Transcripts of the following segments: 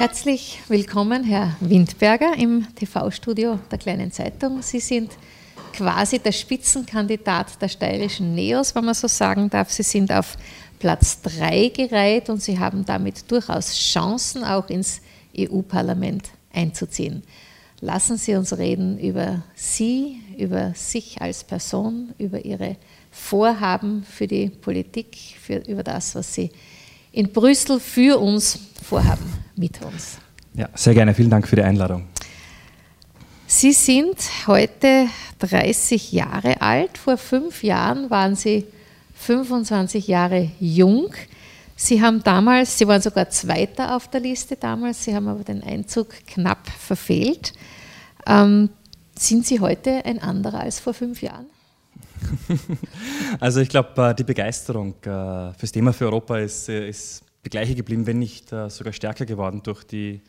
Herzlich willkommen, Herr Windberger, im TV-Studio der Kleinen Zeitung. Sie sind quasi der Spitzenkandidat der steirischen Neos, wenn man so sagen darf. Sie sind auf Platz 3 gereiht und Sie haben damit durchaus Chancen, auch ins EU-Parlament einzuziehen. Lassen Sie uns reden über Sie, über sich als Person, über Ihre Vorhaben für die Politik, für, über das, was Sie in Brüssel für uns vorhaben, mit uns. Ja, sehr gerne. Vielen Dank für die Einladung. Sie sind heute 30 Jahre alt. Vor fünf Jahren waren Sie 25 Jahre jung. Sie haben damals, Sie waren sogar Zweiter auf der Liste damals, Sie haben aber den Einzug knapp verfehlt. Ähm, sind Sie heute ein anderer als vor fünf Jahren? Also ich glaube, äh, die Begeisterung äh, fürs Thema für Europa ist, äh, ist die gleiche geblieben, wenn nicht sogar stärker geworden durch die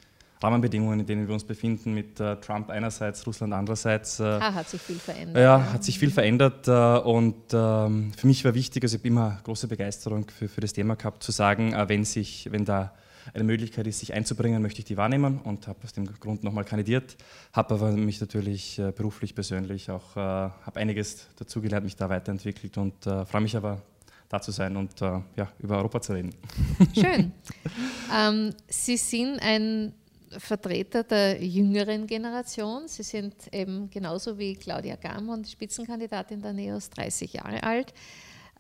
Rahmenbedingungen, in denen wir uns befinden, mit Trump einerseits, Russland andererseits. Ah, hat sich viel verändert. Ja, hat sich viel verändert und ähm, für mich war wichtig, also ich habe immer große Begeisterung für, für das Thema gehabt, zu sagen, wenn, sich, wenn da eine Möglichkeit ist, sich einzubringen, möchte ich die wahrnehmen und habe aus dem Grund nochmal kandidiert, habe aber mich natürlich äh, beruflich, persönlich auch, äh, habe einiges dazugelernt, mich da weiterentwickelt und äh, freue mich aber, da zu sein und äh, ja, über Europa zu reden. Schön. ähm, Sie sind ein Vertreter der jüngeren Generation. Sie sind eben genauso wie Claudia Gamon, Spitzenkandidatin der NEOS, 30 Jahre alt.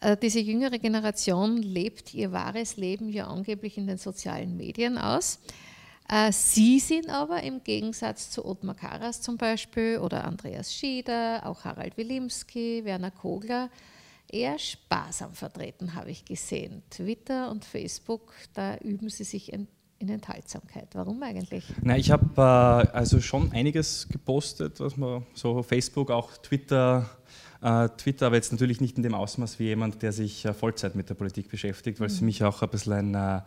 Äh, diese jüngere Generation lebt ihr wahres Leben ja angeblich in den sozialen Medien aus. Äh, sie sind aber im Gegensatz zu Ottmar Karas zum Beispiel oder Andreas Schieder, auch Harald Wilimski, Werner Kogler, eher sparsam vertreten, habe ich gesehen. Twitter und Facebook, da üben sie sich in, in Enthaltsamkeit. Warum eigentlich? Na, ich habe äh, also schon einiges gepostet, was man so Facebook, auch Twitter äh, Twitter aber jetzt natürlich nicht in dem Ausmaß wie jemand, der sich äh, Vollzeit mit der Politik beschäftigt, weil es für mhm. mich auch ein bisschen ein, äh,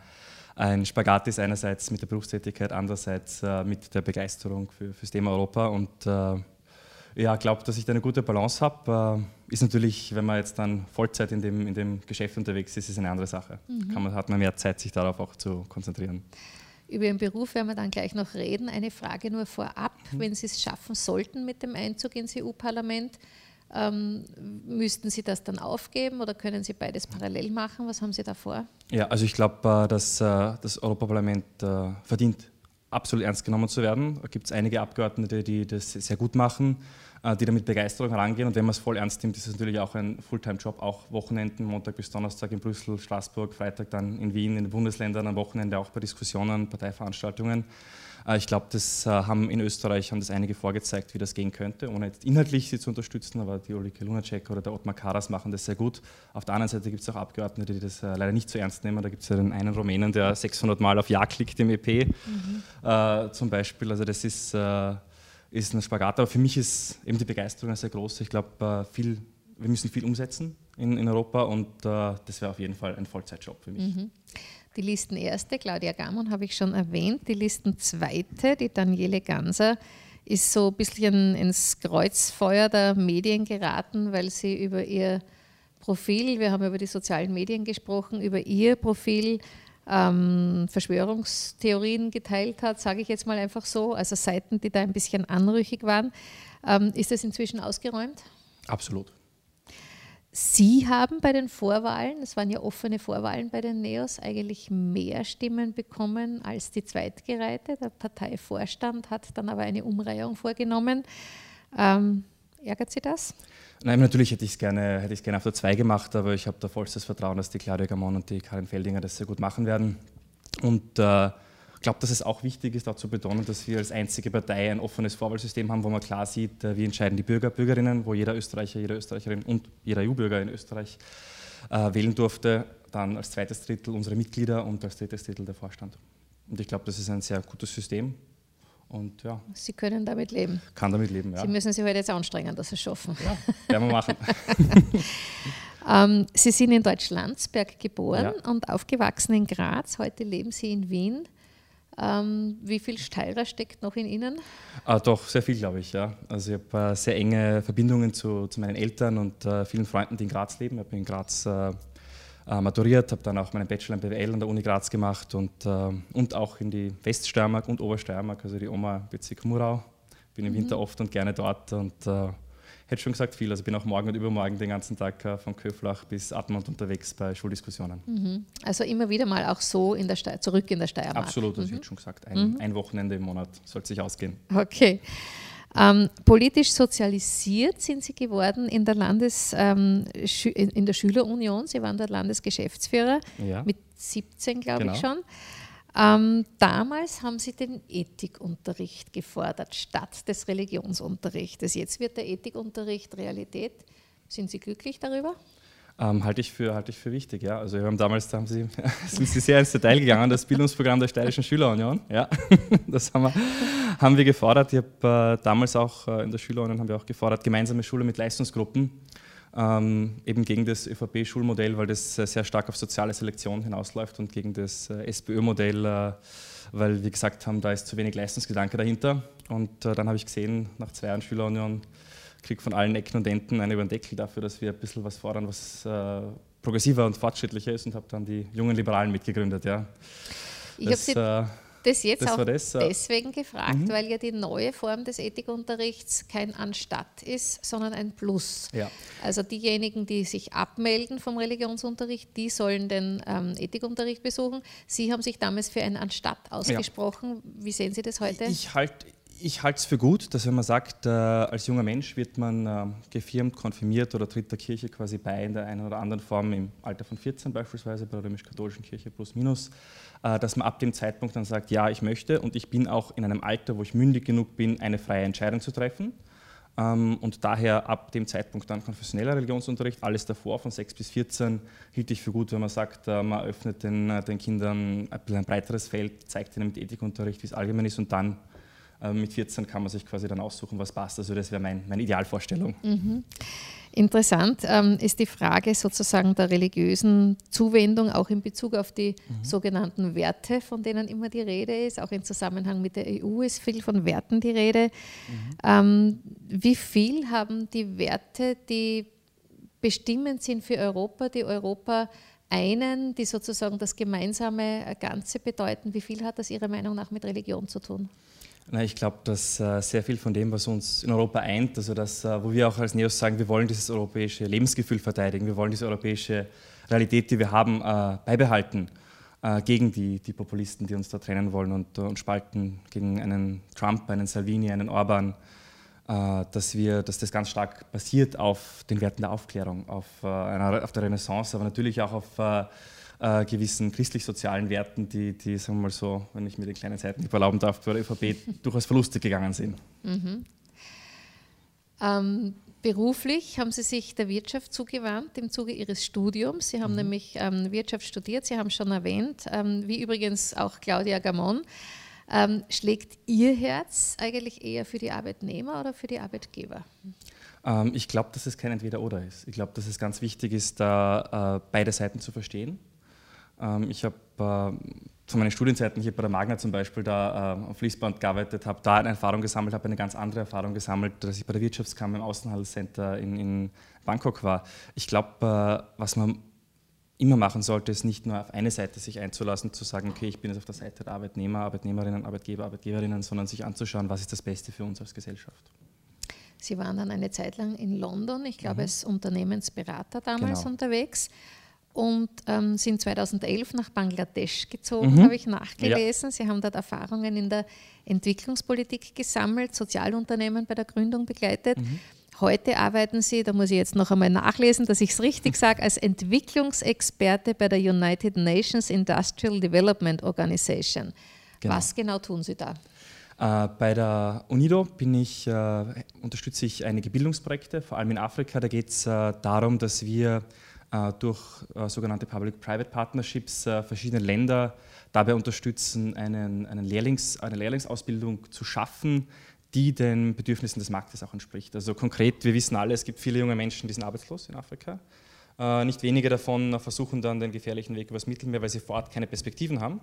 ein Spagat ist, einerseits mit der Berufstätigkeit, andererseits mit der Begeisterung für, das Thema Europa. Und ja, glaube, dass ich da eine gute Balance habe. ist natürlich, wenn man jetzt dann Vollzeit in dem, in dem Geschäft unterwegs ist, ist eine andere Sache. Mhm. Kann man, hat man mehr Zeit, sich darauf auch zu konzentrieren. Über Ihren Beruf werden wir dann gleich noch reden. Eine Frage nur vorab, mhm. wenn Sie es schaffen sollten mit dem Einzug ins EU-Parlament, ähm, müssten Sie das dann aufgeben oder können Sie beides parallel machen? Was haben Sie da vor? Ja, also ich glaube, äh, dass äh, das Europaparlament äh, verdient, absolut ernst genommen zu werden. Da gibt es einige Abgeordnete, die das sehr gut machen, die damit Begeisterung herangehen. Und wenn man es voll ernst nimmt, ist es natürlich auch ein Fulltime-Job, auch Wochenenden, Montag bis Donnerstag in Brüssel, Straßburg, Freitag dann in Wien, in den Bundesländern, am Wochenende auch bei Diskussionen, Parteiveranstaltungen. Äh, ich glaube, das äh, haben in Österreich haben das einige vorgezeigt, wie das gehen könnte, ohne jetzt inhaltlich sie zu unterstützen, aber die Ulrike Lunacek oder der Ottmar Karas machen das sehr gut. Auf der anderen Seite gibt es auch Abgeordnete, die das äh, leider nicht so ernst nehmen. Da gibt es ja den einen Rumänen, der 600 Mal auf Ja klickt im EP mhm. äh, zum Beispiel. Also das ist, äh, ist ein Spagat, aber für mich ist eben die Begeisterung sehr groß. Ich glaube, äh, wir müssen viel umsetzen in, in Europa und das wäre auf jeden Fall ein Vollzeitjob für mich. Mhm. Die Listenerste, Claudia Gamon, habe ich schon erwähnt. Die Listenzweite, die Daniele Ganser, ist so ein bisschen ins Kreuzfeuer der Medien geraten, weil sie über ihr Profil, wir haben über die sozialen Medien gesprochen, über ihr Profil ähm, Verschwörungstheorien geteilt hat, sage ich jetzt mal einfach so, also Seiten, die da ein bisschen anrüchig waren. Ähm, ist das inzwischen ausgeräumt? Absolut. Sie haben bei den Vorwahlen, es waren ja offene Vorwahlen bei den Neos, eigentlich mehr Stimmen bekommen als die Zweitgereihte. Der Parteivorstand hat dann aber eine Umreihung vorgenommen. Ähm, ärgert Sie das? Nein, natürlich hätte ich es gerne, gerne auf der 2 gemacht, aber ich habe da vollstes Vertrauen, dass die Claudia Gamon und die Karin Feldinger das sehr gut machen werden. Und äh, glaube, dass es auch wichtig ist, da zu betonen, dass wir als einzige Partei ein offenes Vorwahlsystem haben, wo man klar sieht, äh, wie entscheiden die Bürger, Bürgerinnen, wo jeder Österreicher, jede Österreicherin und jeder EU-Bürger in Österreich äh, wählen durfte. Dann als zweites Drittel unsere Mitglieder und als drittes Drittel der Vorstand. Und ich glaube, das ist ein sehr gutes System. Und ja. Sie können damit leben. Kann damit leben, ja. Sie müssen sich heute jetzt anstrengen, dass Sie es schaffen. Ja, werden wir machen. ähm, Sie sind in Deutschlandsberg geboren ja. und aufgewachsen in Graz. Heute leben Sie in Wien. Ähm, wie viel Steirer steckt noch in Ihnen? Ah, doch, sehr viel, glaube ich. Ja. Also ich habe äh, sehr enge Verbindungen zu, zu meinen Eltern und äh, vielen Freunden, die in Graz leben. Ich habe in Graz äh, äh, maturiert, habe dann auch meinen Bachelor in BWL an der Uni Graz gemacht und, äh, und auch in die Weststeiermark und Obersteiermark, also die Oma Bezirk Murau. Bin im mhm. Winter oft und gerne dort und äh, hätte schon gesagt viel. Also bin auch morgen und übermorgen den ganzen Tag äh, von Köflach bis Admont unterwegs bei Schuldiskussionen. Mhm. Also immer wieder mal auch so in der zurück in der Steiermark. Absolut, das mhm. ich schon gesagt. Ein, mhm. ein Wochenende im Monat sollte sich ausgehen. Okay. Ähm, politisch sozialisiert sind Sie geworden in der, Landes, ähm, in der Schülerunion. Sie waren der Landesgeschäftsführer ja. mit 17, glaube genau. ich schon. Ähm, damals haben Sie den Ethikunterricht gefordert, statt des Religionsunterrichtes. Jetzt wird der Ethikunterricht Realität. Sind Sie glücklich darüber? Ähm, halte ich, für, halte ich für wichtig, ja. Also wir haben damals da haben Sie, sind Sie sehr ins Detail gegangen, das Bildungsprogramm der Steirischen Schülerunion. Ja, das haben wir, haben wir gefordert. Ich habe äh, damals auch äh, in der Schülerunion haben wir auch gefordert, gemeinsame Schule mit Leistungsgruppen, ähm, eben gegen das ÖVP-Schulmodell, weil das äh, sehr stark auf soziale Selektion hinausläuft und gegen das äh, SPÖ-Modell, äh, weil wir gesagt haben, da ist zu wenig Leistungsgedanke dahinter. Und äh, dann habe ich gesehen, nach zwei Jahren Schülerunion, kriege von allen Ecken und Enden einen über den Deckel dafür, dass wir ein bisschen was fordern, was äh, progressiver und fortschrittlicher ist und habe dann die jungen Liberalen mitgegründet. Ja. Ich habe äh, das jetzt das auch das, äh, deswegen gefragt, mhm. weil ja die neue Form des Ethikunterrichts kein Anstatt ist, sondern ein Plus. Ja. Also diejenigen, die sich abmelden vom Religionsunterricht, die sollen den ähm, Ethikunterricht besuchen. Sie haben sich damals für ein Anstatt ausgesprochen. Ja. Wie sehen Sie das heute? Ich halte ich halte es für gut, dass wenn man sagt, äh, als junger Mensch wird man äh, gefirmt, konfirmiert oder tritt der Kirche quasi bei in der einen oder anderen Form im Alter von 14 beispielsweise bei der römisch-katholischen Kirche plus minus, äh, dass man ab dem Zeitpunkt dann sagt, ja, ich möchte und ich bin auch in einem Alter, wo ich mündig genug bin, eine freie Entscheidung zu treffen. Ähm, und daher ab dem Zeitpunkt dann konfessioneller Religionsunterricht, alles davor von 6 bis 14 hielt ich für gut, wenn man sagt, äh, man öffnet den, äh, den Kindern ein, ein breiteres Feld, zeigt ihnen mit Ethikunterricht, wie es allgemein ist und dann mit 14 kann man sich quasi dann aussuchen, was passt. Also das wäre mein, meine Idealvorstellung. Mhm. Interessant ähm, ist die Frage sozusagen der religiösen Zuwendung auch in Bezug auf die mhm. sogenannten Werte, von denen immer die Rede ist. Auch im Zusammenhang mit der EU ist viel von Werten die Rede. Mhm. Ähm, wie viel haben die Werte, die bestimmend sind für Europa, die Europa einen, die sozusagen das gemeinsame Ganze bedeuten, wie viel hat das Ihrer Meinung nach mit Religion zu tun? Ich glaube, dass äh, sehr viel von dem, was uns in Europa eint, also das, äh, wo wir auch als Neos sagen, wir wollen dieses europäische Lebensgefühl verteidigen, wir wollen diese europäische Realität, die wir haben, äh, beibehalten gegen die, die Populisten, die uns da trennen wollen und, und spalten, gegen einen Trump, einen Salvini, einen Orban, dass, wir, dass das ganz stark basiert auf den Werten der Aufklärung, auf, auf der Renaissance, aber natürlich auch auf äh, gewissen christlich-sozialen Werten, die, die, sagen wir mal so, wenn ich mir die kleinen Seiten erlauben darf, bei der ÖVP durchaus Verluste gegangen sind. Mhm. Ähm, beruflich haben Sie sich der Wirtschaft zugewandt im Zuge Ihres Studiums. Sie haben mhm. nämlich ähm, Wirtschaft studiert, Sie haben schon erwähnt, ähm, wie übrigens auch Claudia Gamon. Ähm, schlägt Ihr Herz eigentlich eher für die Arbeitnehmer oder für die Arbeitgeber? Ähm, ich glaube, dass es kein Entweder-Oder ist. Ich glaube, dass es ganz wichtig ist, da äh, beide Seiten zu verstehen ich habe äh, zu meinen Studienzeiten hier bei der Magna zum Beispiel da äh, auf Fließband gearbeitet, habe da eine Erfahrung gesammelt, habe eine ganz andere Erfahrung gesammelt, dass ich bei der Wirtschaftskammer im Außenhandelscenter in, in Bangkok war. Ich glaube, äh, was man immer machen sollte, ist nicht nur auf eine Seite sich einzulassen, zu sagen, okay, ich bin jetzt auf der Seite der Arbeitnehmer, Arbeitnehmerinnen, Arbeitgeber, Arbeitgeberinnen, sondern sich anzuschauen, was ist das Beste für uns als Gesellschaft. Sie waren dann eine Zeit lang in London, ich glaube mhm. als Unternehmensberater damals genau. unterwegs und ähm, sind 2011 nach Bangladesch gezogen, mhm. habe ich nachgelesen. Ja. Sie haben dort Erfahrungen in der Entwicklungspolitik gesammelt, Sozialunternehmen bei der Gründung begleitet. Mhm. Heute arbeiten Sie, da muss ich jetzt noch einmal nachlesen, dass ich es richtig sage, als Entwicklungsexperte bei der United Nations Industrial Development Organization. Genau. Was genau tun Sie da? Äh, bei der UNIDO ich, äh, unterstütze ich einige Bildungsprojekte, vor allem in Afrika. Da geht es äh, darum, dass wir durch äh, sogenannte Public-Private Partnerships äh, verschiedene Länder dabei unterstützen, einen, einen Lehrlings, eine Lehrlingsausbildung zu schaffen, die den Bedürfnissen des Marktes auch entspricht. Also konkret, wir wissen alle, es gibt viele junge Menschen, die sind arbeitslos in Afrika. nicht wenige davon versuchen dann den gefährlichen Weg übers Mittelmeer, weil sie vor Ort keine Perspektiven haben.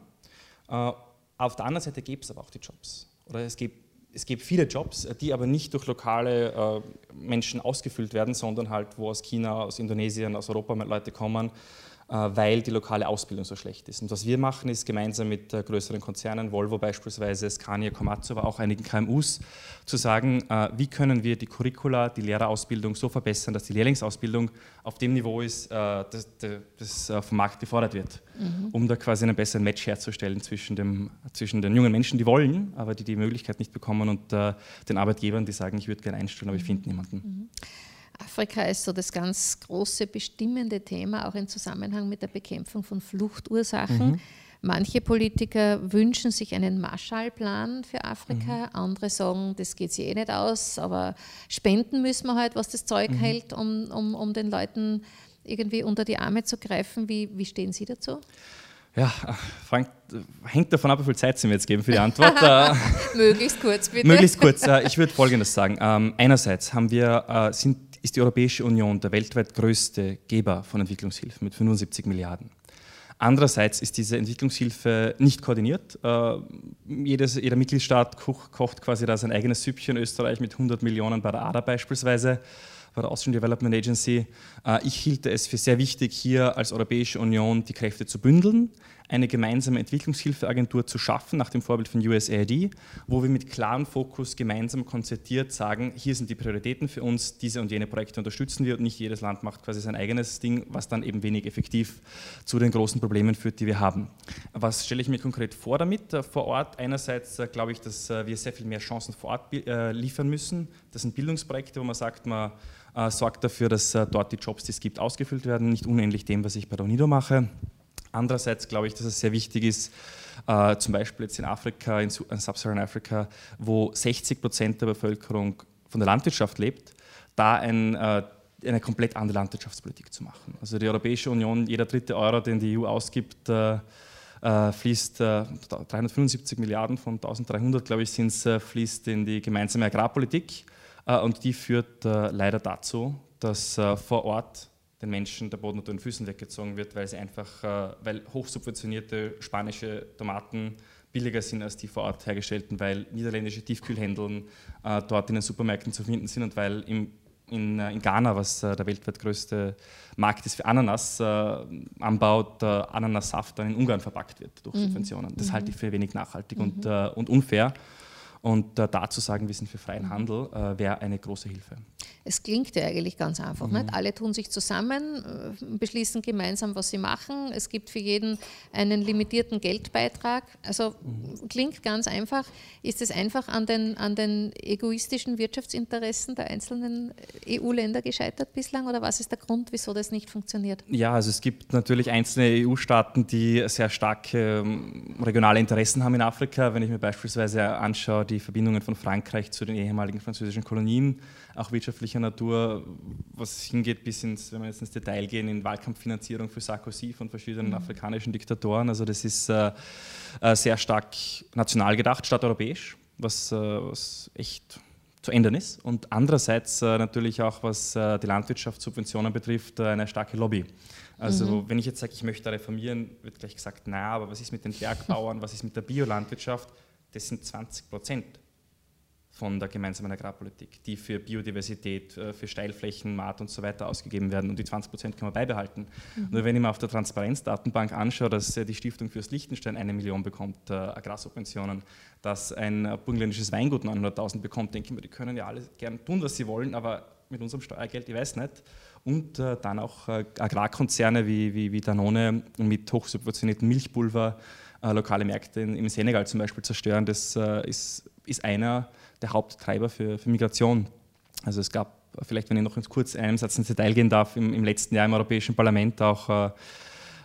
auf der anderen Seite gibt es aber auch die Jobs. Oder es gibt es gibt viele Jobs, die aber nicht durch lokale äh, Menschen ausgefüllt werden, sondern halt, wo aus China, aus Indonesien, aus Europa Leute kommen, weil die lokale Ausbildung so schlecht ist. Und was wir machen, ist gemeinsam mit äh, größeren Konzernen, Volvo beispielsweise, Scania, Komatsu, aber auch einigen KMUs, zu sagen, äh, wie können wir die Curricula, die Lehrerausbildung so verbessern, dass die Lehrlingsausbildung auf dem Niveau ist, das, das vom Markt gefordert wird, mhm. um da quasi einen besseren Match herzustellen zwischen, dem, zwischen den jungen Menschen, die wollen, aber die die Möglichkeit nicht bekommen, und den Arbeitgebern, die sagen, ich würde gerne einstellen, aber ich finde niemanden. Mhm. Afrika ist so das ganz große bestimmende Thema, auch im Zusammenhang mit der Bekämpfung von Fluchtursachen. Mhm. Manche Politiker wünschen sich einen Marshallplan für Afrika, mhm. andere sagen, das geht sich eh nicht aus, aber spenden müssen wir halt, was das Zeug mhm. hält, um, um, um den Leuten irgendwie unter die Arme zu greifen. Wie, wie stehen Sie dazu? Ja, Frank, hängt davon ab, wie viel Zeit Sie mir jetzt geben für die Antwort. Äh, möglichst kurz, bitte. Möglichst kurz. Äh, ich würde Folgendes sagen. Ähm, einerseits haben wir, äh, sind ist die Europäische Union der weltweit größte Geber von Entwicklungshilfe mit 75 Milliarden. Andererseits ist diese Entwicklungshilfe nicht koordiniert. Äh, jedes, jeder Mitgliedstaat koch, kocht quasi da sein eigenes Süppchen. Österreich mit 100 Millionen bei der ADA beispielsweise, bei der Austrian Development Agency. Äh, ich hielte es für sehr wichtig, hier als Europäische Union die Kräfte zu bündeln, eine gemeinsame Entwicklungshilfeagentur zu schaffen, nach dem Vorbild von USAID, wo wir mit klarem Fokus gemeinsam konzertiert sagen, hier sind die Prioritäten für uns, diese und jene Projekte unterstützen wir und nicht jedes Land macht quasi sein eigenes Ding, was dann eben wenig effektiv zu den großen Problemen führt, die wir haben. Was stelle ich mir konkret vor damit? Äh, vor Ort einerseits äh, glaube ich, dass äh, wir sehr viel mehr Chancen vor Ort liefern müssen. Das sind Bildungsprojekte, wo man sagt, man sorgt dafür, dass dort die Jobs, die es gibt, ausgefüllt werden, nicht unähnlich dem, was ich bei der UNIDO mache. Andererseits glaube ich, dass es sehr wichtig ist, äh, zum Beispiel jetzt in Afrika, in, in Sub-Saharan Afrika, wo 60 Prozent der Bevölkerung von der Landwirtschaft lebt, da ein, äh, eine komplett andere Landwirtschaftspolitik zu machen. Also die Europäische Union, jeder dritte Euro, den die EU ausgibt, äh, äh fließt 375 äh, Milliarden von 1300, glaube ich, sind äh, fließt in die gemeinsame Agrarpolitik und die führt leider dazu, dass vor Ort den Menschen der Boden unter den Füßen weggezogen wird, weil sie einfach, äh, weil hochsubventionierte spanische Tomaten billiger sind als die vor Ort hergestellten, weil niederländische Tiefkühlhändeln äh, dort in den Supermärkten zu finden sind und weil im, in, äh, in, Ghana, was äh, der weltweit größte Markt ist für Ananas, äh, anbaut, Ananassaft dann in Ungarn verpackt wird durch mhm. Subventionen. Das mhm. halte ich für wenig nachhaltig mhm. und, äh, und unfair. Und äh, da zu sagen, wir sind für freien Handel, äh, wäre eine große Hilfe. Es klingt ja eigentlich ganz einfach. Mhm. Nicht? Alle tun sich zusammen, äh, beschließen gemeinsam, was sie machen. Es gibt für jeden einen limitierten Geldbeitrag. Also mhm. klingt ganz einfach. Ist es einfach an den, an den egoistischen Wirtschaftsinteressen der einzelnen EU-Länder gescheitert bislang oder was ist der Grund, wieso das nicht funktioniert? Ja, also es gibt natürlich einzelne EU-Staaten, die sehr starke ähm, regionale Interessen haben in Afrika. Wenn ich mir beispielsweise anschaue, die Verbindungen von Frankreich zu den ehemaligen französischen Kolonien, auch wirtschaftlicher Natur, was hingeht bis ins, wenn wir jetzt ins Detail gehen, in Wahlkampffinanzierung für Sarkozy von verschiedenen mhm. afrikanischen Diktatoren. Also das ist äh, äh, sehr stark national gedacht statt europäisch, was, äh, was echt zu ändern ist. Und andererseits äh, natürlich auch, was äh, die Landwirtschaftssubventionen betrifft, äh, eine starke Lobby. Also mhm. wenn ich jetzt sage, ich möchte reformieren, wird gleich gesagt, na, aber was ist mit den Bergbauern, was ist mit der Biolandwirtschaft? Das sind 20 Prozent von der gemeinsamen Agrarpolitik, die für Biodiversität, äh, für Steilflächen, Maat und so weiter ausgegeben werden. Und die 20 Prozent kann man beibehalten. Mhm. Nur wenn ich mir auf der Transparenzdatenbank anschaue, dass die Stiftung fürs Liechtenstein eine Million bekommt, äh, Agrarsubventionen, dass ein burgenländisches Weingut 900.000 bekommt, denke ich mir, die können ja alle gern tun, was sie wollen, aber mit unserem Steuergeld, ich weiß nicht. Und äh, dann auch äh, Agrarkonzerne wie, wie, wie Danone mit hochsubventionierten Milchpulver, äh, lokale Märkte in, im Senegal zum Beispiel zerstören, das äh, ist, ist einer der Haupttreiber für, für Migration. Also es gab, vielleicht wenn ich noch kurz einen Satz ins Detail gehen darf, im, im letzten Jahr im Europäischen Parlament auch äh, äh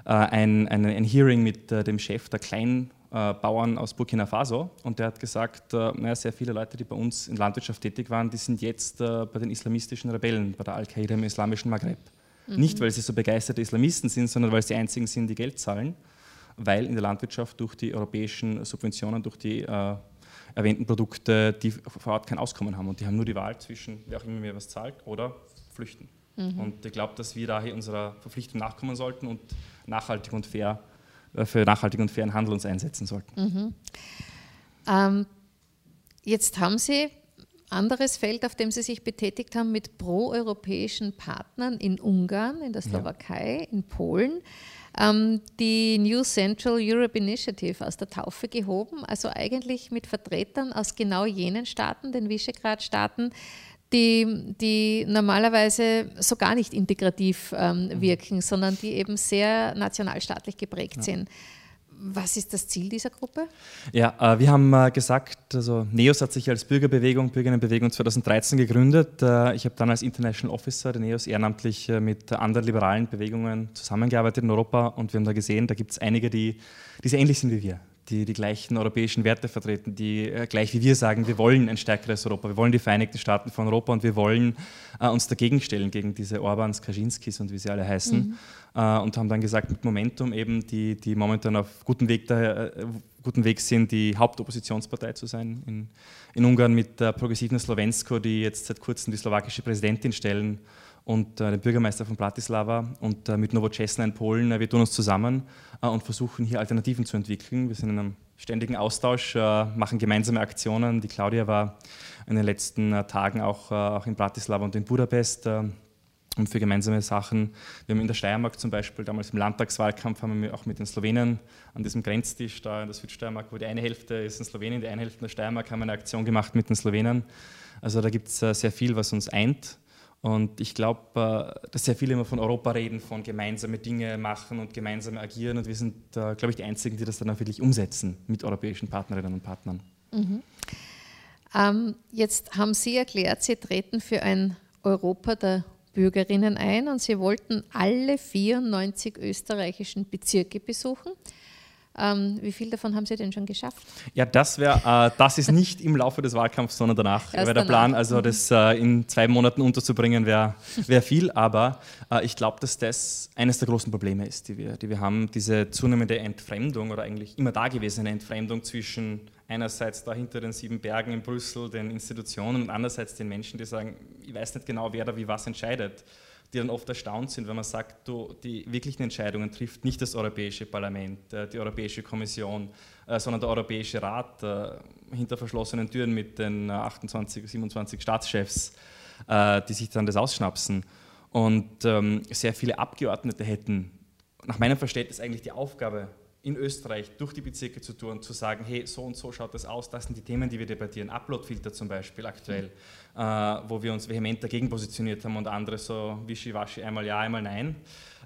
ein, ein, ein, Hearing mit äh, dem Chef der Kleinbauern aus Burkina Faso und der hat gesagt, äh, naja, sehr viele Leute, die bei uns in Landwirtschaft tätig waren, die sind jetzt bei den islamistischen Rebellen, bei der Al-Qaida im islamischen Maghreb. Mhm. Nicht, weil sie so begeisterte Islamisten sind, sondern weil sie die einzigen sind, die Geld zahlen weil in der Landwirtschaft durch die europäischen Subventionen, durch die äh, erwähnten Produkte, die vor Ort kein Auskommen haben und die haben nur die Wahl zwischen, wer auch immer mir was zahlt, oder flüchten. Mhm. Und ich glaube, dass wir daher unserer Verpflichtung nachkommen sollten und nachhaltig und fair, äh, für nachhaltigen und fairen Handel uns einsetzen sollten. Mhm. Ähm, jetzt haben Sie anderes Feld, auf dem Sie sich betätigt haben, mit proeuropäischen Partnern in Ungarn, in der Slowakei, ja. in Polen ähm, die New Central Europe Initiative aus der Taufe gehoben, also eigentlich mit Vertretern aus genau jenen Staaten, den Visegrad-Staaten, die, die normalerweise so gar nicht integrativ ähm, mhm. wirken, sondern die eben sehr nationalstaatlich geprägt ja. sind. Was ist das Ziel dieser Gruppe? Ja, äh, wir haben äh, gesagt, also NEOS hat sich als Bürgerbewegung, Bürgerinnenbewegung 2013 gegründet. Äh, ich habe dann als International Officer der NEOS ehrenamtlich mit anderen liberalen Bewegungen zusammengearbeitet in Europa und wir haben da gesehen, da gibt es einige, die, die sehr ähnlich sind wie wir die die gleichen europäischen Werte vertreten, die äh, gleich wie wir sagen, wir wollen ein stärkeres Europa, wir wollen die Vereinigten Staaten von Europa und wir wollen äh, uns dagegen stellen, gegen diese Orbans, Kaczynskis und wie sie alle heißen. Mhm. Äh, und haben dann gesagt, mit Momentum eben, die, die momentan auf gutem Weg, da, äh, guten Weg sind, die Hauptoppositionspartei zu sein in, in Ungarn mit der progressiven Slovensko, die jetzt seit kurzem die slowakische Präsidentin stellen und äh, den Bürgermeister von Bratislava und äh, mit Nowoczesna in Polen. Wir tun uns zusammen und versuchen hier Alternativen zu entwickeln. Wir sind in einem ständigen Austausch, äh, machen gemeinsame Aktionen. Die Claudia war in den letzten äh, Tagen auch, auch in Bratislava und in Budapest und für gemeinsame Sachen. Wir haben in der Steiermark zum Beispiel, damals im Landtagswahlkampf, haben wir auch mit den Slowenen an diesem Grenztisch da in der Südsteiermark, wo die eine Hälfte ist in Slowenien, die eine Hälfte in der Steiermark, haben wir eine Aktion gemacht mit den Slowenen. Also da gibt es sehr viel, was uns eint. Und ich glaube, äh, dass sehr viele immer von Europa reden, von gemeinsame Dinge machen und gemeinsam agieren. Und wir sind, glaube ich, die Einzigen, die das dann auch wirklich umsetzen mit europäischen Partnerinnen und Partnern. Mhm. Ähm, jetzt haben Sie erklärt, Sie treten für ein Europa der Bürgerinnen ein und Sie wollten alle 94 österreichischen Bezirke besuchen. Ähm, wie viel davon haben Sie denn schon geschafft? Ja, das wäre, äh, das ist nicht im Laufe des Wahlkampfs, sondern danach. Wäre der Plan, also mhm. das äh, in zwei Monaten unterzubringen, wäre wär viel. Aber äh, ich glaube, dass das eines der großen Probleme ist, die wir, die wir haben. Diese zunehmende Entfremdung oder eigentlich immer dagewesene Entfremdung zwischen einerseits da hinter den sieben Bergen in Brüssel, den Institutionen und andererseits den Menschen, die sagen, ich weiß nicht genau, wer da wie was entscheidet die dann oft erstaunt sind, wenn man sagt, du, die wirklichen Entscheidungen trifft nicht das Europäische Parlament, äh, die Europäische Kommission, äh, sondern der Europäische Rat äh, hinter verschlossenen Türen mit den 28, 27 Staatschefs, die sich dann das ausschnapsen. Und ähm, sehr viele Abgeordnete hätten nach meinem Verständnis eigentlich die Aufgabe, in Österreich durch die Bezirke zu tun, zu sagen, hey, so und so schaut das aus, das sind die Themen, die wir debattieren. Uploadfilter zum Beispiel aktuell, mhm. äh, wo wir uns vehement dagegen positioniert haben und andere so wischiwaschi, einmal ja, einmal nein.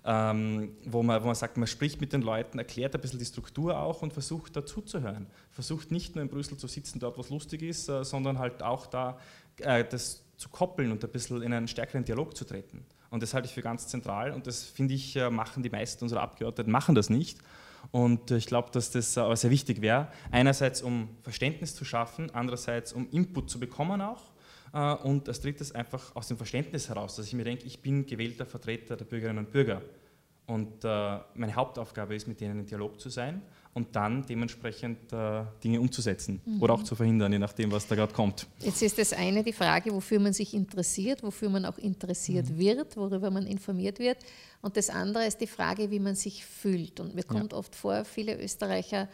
Ähm, wo, man, wo man sagt, man spricht mit den Leuten, erklärt ein bisschen die Struktur auch und versucht dazuzuhören. Versucht nicht nur in Brüssel zu sitzen, dort was lustig ist, äh, sondern halt auch da äh, das zu koppeln und ein bisschen in einen stärkeren Dialog zu treten. Und das halte ich für ganz zentral und das finde ich, äh, machen die meisten unserer Abgeordneten, machen das nicht. Und ich glaube, dass das aber sehr wichtig wäre. Einerseits, um Verständnis zu schaffen, andererseits, um Input zu bekommen auch. Äh, und als drittes einfach aus dem Verständnis heraus, dass ich mir denke, ich bin gewählter Vertreter der Bürgerinnen und Bürger. Und äh, meine Hauptaufgabe ist, mit denen in Dialog zu sein und dann dementsprechend äh, Dinge umzusetzen mhm. oder auch zu verhindern, je nachdem, was da gerade kommt. Jetzt ist das eine die Frage, wofür man sich interessiert, wofür man auch interessiert mhm. wird, worüber man informiert wird. Und das andere ist die Frage, wie man sich fühlt. Und mir kommt ja. oft vor, viele Österreicher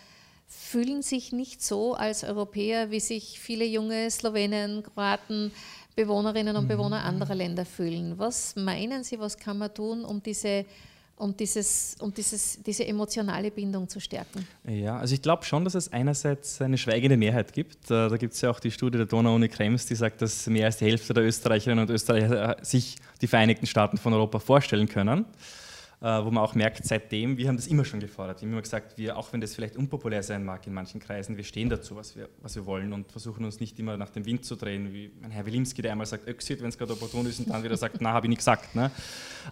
fühlen sich nicht so als Europäer, wie sich viele junge Slowenen, Kroaten, Bewohnerinnen und mhm. Bewohner anderer Länder fühlen. Was meinen Sie, was kann man tun, um diese um, dieses, um dieses, diese emotionale Bindung zu stärken? Ja, also ich glaube schon, dass es einerseits eine schweigende Mehrheit gibt. Äh, da gibt es ja auch die Studie der Donau-Uni Krems, die sagt, dass mehr als die Hälfte der Österreicherinnen und Österreicher sich die Vereinigten Staaten von Europa vorstellen können. Äh, wo man auch merkt, seitdem, wir haben das immer schon gefordert. Wir haben immer gesagt, wir, auch wenn das vielleicht unpopulär sein mag in manchen Kreisen, wir stehen dazu, was wir, was wir wollen und versuchen uns nicht immer nach dem Wind zu drehen, wie mein Herr Wilimski, der einmal sagt, Öxit, wenn es gerade opportun ist und dann wieder sagt, na, habe ich nicht gesagt. Ne?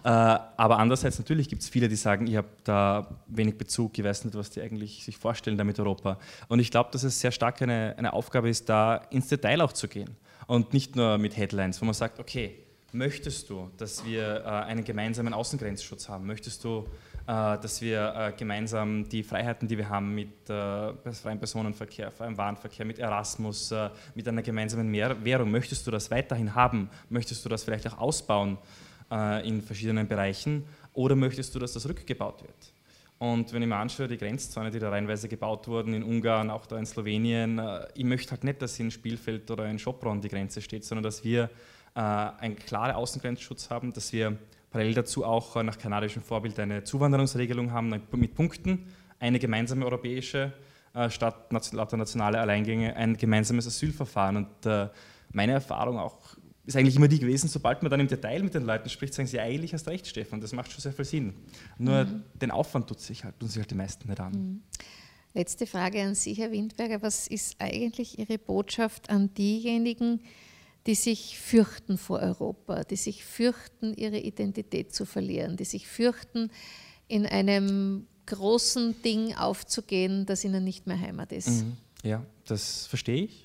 Äh, aber andererseits, natürlich gibt es viele, die sagen, ich habe da wenig Bezug, ich weiß nicht, was die eigentlich sich vorstellen damit Europa. Und ich glaube, dass es sehr stark eine, eine Aufgabe ist, da ins Detail auch zu gehen und nicht nur mit Headlines, wo man sagt, okay, Möchtest du, dass wir äh, einen gemeinsamen Außengrenzschutz haben? Möchtest du, äh, dass wir äh, gemeinsam die Freiheiten, die wir haben mit freiem Personenverkehr, freiem Warenverkehr, mit Erasmus, mit einer gemeinsamen Währung, möchtest du das weiterhin haben? Möchtest du das vielleicht auch ausbauen in verschiedenen Bereichen? Oder möchtest du, dass das rückgebaut wird? Und wenn ich mir anschaue, die Grenzzäune, die da reinweise gebaut wurden, in Ungarn, auch da in Slowenien, ich möchte halt nicht, dass in Spielfeld oder in Schopron die Grenze steht, sondern dass wir einen klaren Außengrenzschutz haben, dass wir parallel dazu auch nach kanadischem Vorbild eine Zuwanderungsregelung haben mit Punkten, eine gemeinsame europäische äh, statt lauter nationale Alleingänge ein gemeinsames Asylverfahren. Und meine Erfahrung auch ist eigentlich immer die gewesen, sobald man dann im Detail mit den Leuten spricht, sagen sie, eigentlich hast recht, Stefan, das macht schon sehr viel Sinn. Nur mhm. den Aufwand tut sich halt, tun sich halt die meisten nicht an. Mhm. Letzte Frage an Sie, Herr Windberger. Was ist eigentlich Ihre Botschaft an diejenigen, die sich fürchten vor Europa, die sich fürchten, ihre Identität zu verlieren, die sich fürchten, in einem großen Ding aufzugehen, das ihnen nicht mehr Heimat ist? Mhm. Ja, das verstehe ich.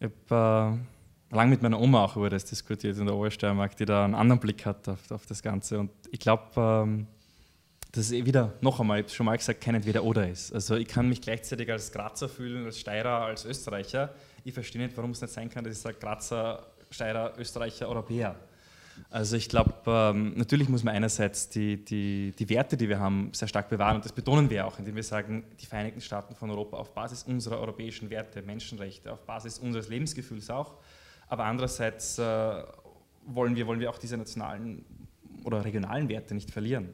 Ich habe äh, lange mit meiner Oma auch über das diskutiert in der Obersteiermark, die da einen anderen Blick hat auf, auf das Ganze. Und ich glaube, ähm, dass es eh wieder, noch einmal, ich habe schon mal gesagt, kein Entweder-Oder ist. Also ich kann mich gleichzeitig als Grazer fühlen, als Steirer, als Österreicher. Ich verstehe nicht, warum es nicht sein kann, dass ich sage Grazer, Steirer, Österreicher, Europäer. Also ich glaube, ähm, natürlich muss man einerseits die, die, die Werte, die wir haben, sehr stark bewahren und das betonen wir auch, indem wir sagen, die Vereinigten Staaten von Europa auf Basis unserer europäischen Werte, Menschenrechte, auf Basis unseres Lebensgefühls auch, aber andererseits äh, wollen, wir, wollen wir auch diese nationalen oder regionalen Werte nicht verlieren.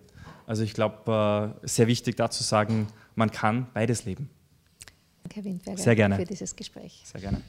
Also ich glaube, äh, sehr wichtig dazu sagen, man kann beides leben. Danke, Herr Windberger, sehr gerne. für dieses Gespräch. Sehr gerne.